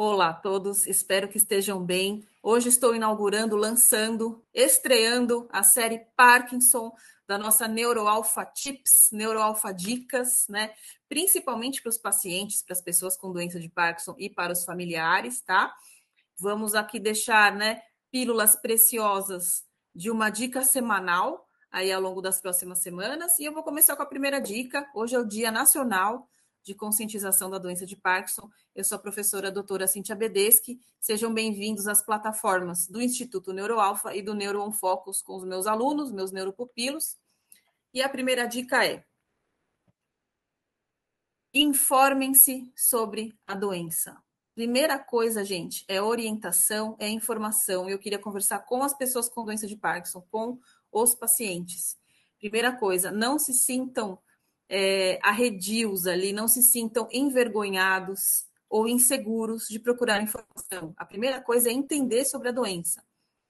Olá a todos, espero que estejam bem. Hoje estou inaugurando, lançando, estreando a série Parkinson da nossa Neuroalpha Tips, Neuroalpha Dicas, né? Principalmente para os pacientes, para as pessoas com doença de Parkinson e para os familiares, tá? Vamos aqui deixar, né, pílulas preciosas de uma dica semanal aí ao longo das próximas semanas. E eu vou começar com a primeira dica. Hoje é o Dia Nacional de conscientização da doença de Parkinson. Eu sou a professora doutora Cintia Bedeschi. Sejam bem-vindos às plataformas do Instituto Neuroalfa e do Neuro Focus com os meus alunos, meus neuropupilos. E a primeira dica é: informem-se sobre a doença. Primeira coisa, gente, é orientação, é informação. Eu queria conversar com as pessoas com doença de Parkinson, com os pacientes. Primeira coisa, não se sintam é, arredios ali, não se sintam envergonhados ou inseguros de procurar informação. A primeira coisa é entender sobre a doença,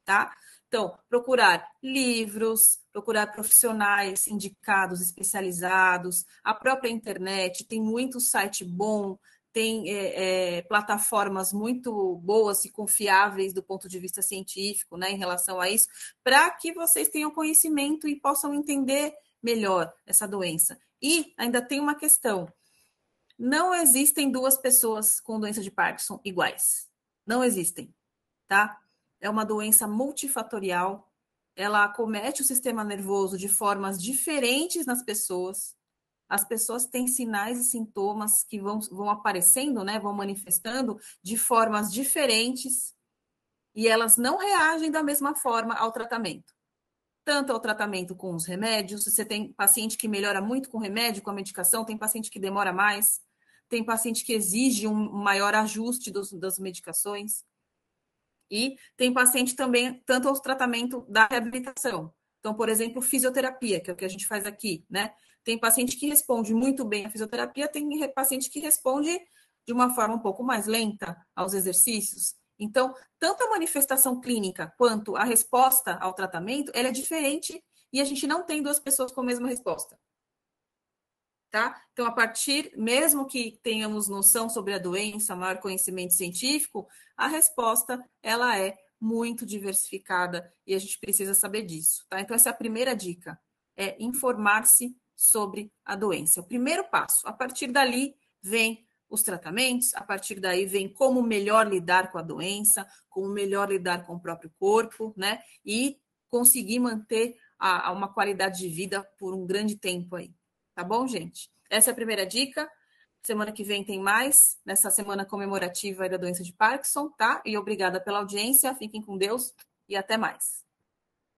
tá? Então, procurar livros, procurar profissionais indicados, especializados, a própria internet, tem muito site bom, tem é, é, plataformas muito boas e confiáveis do ponto de vista científico, né, em relação a isso, para que vocês tenham conhecimento e possam entender melhor essa doença. E ainda tem uma questão: não existem duas pessoas com doença de Parkinson iguais. Não existem, tá? É uma doença multifatorial. Ela acomete o sistema nervoso de formas diferentes nas pessoas. As pessoas têm sinais e sintomas que vão, vão aparecendo, né? Vão manifestando de formas diferentes e elas não reagem da mesma forma ao tratamento tanto ao tratamento com os remédios, você tem paciente que melhora muito com remédio, com a medicação, tem paciente que demora mais, tem paciente que exige um maior ajuste dos, das medicações, e tem paciente também, tanto ao tratamento da reabilitação. Então, por exemplo, fisioterapia, que é o que a gente faz aqui, né? Tem paciente que responde muito bem à fisioterapia, tem paciente que responde de uma forma um pouco mais lenta aos exercícios. Então, tanto a manifestação clínica quanto a resposta ao tratamento, ela é diferente e a gente não tem duas pessoas com a mesma resposta. Tá? Então, a partir, mesmo que tenhamos noção sobre a doença, maior conhecimento científico, a resposta ela é muito diversificada e a gente precisa saber disso, tá? Então, essa é a primeira dica, é informar-se sobre a doença. O primeiro passo. A partir dali vem os tratamentos, a partir daí vem como melhor lidar com a doença, como melhor lidar com o próprio corpo, né? E conseguir manter a, a uma qualidade de vida por um grande tempo aí. Tá bom, gente? Essa é a primeira dica. Semana que vem tem mais, nessa semana comemorativa da doença de Parkinson, tá? E obrigada pela audiência, fiquem com Deus e até mais.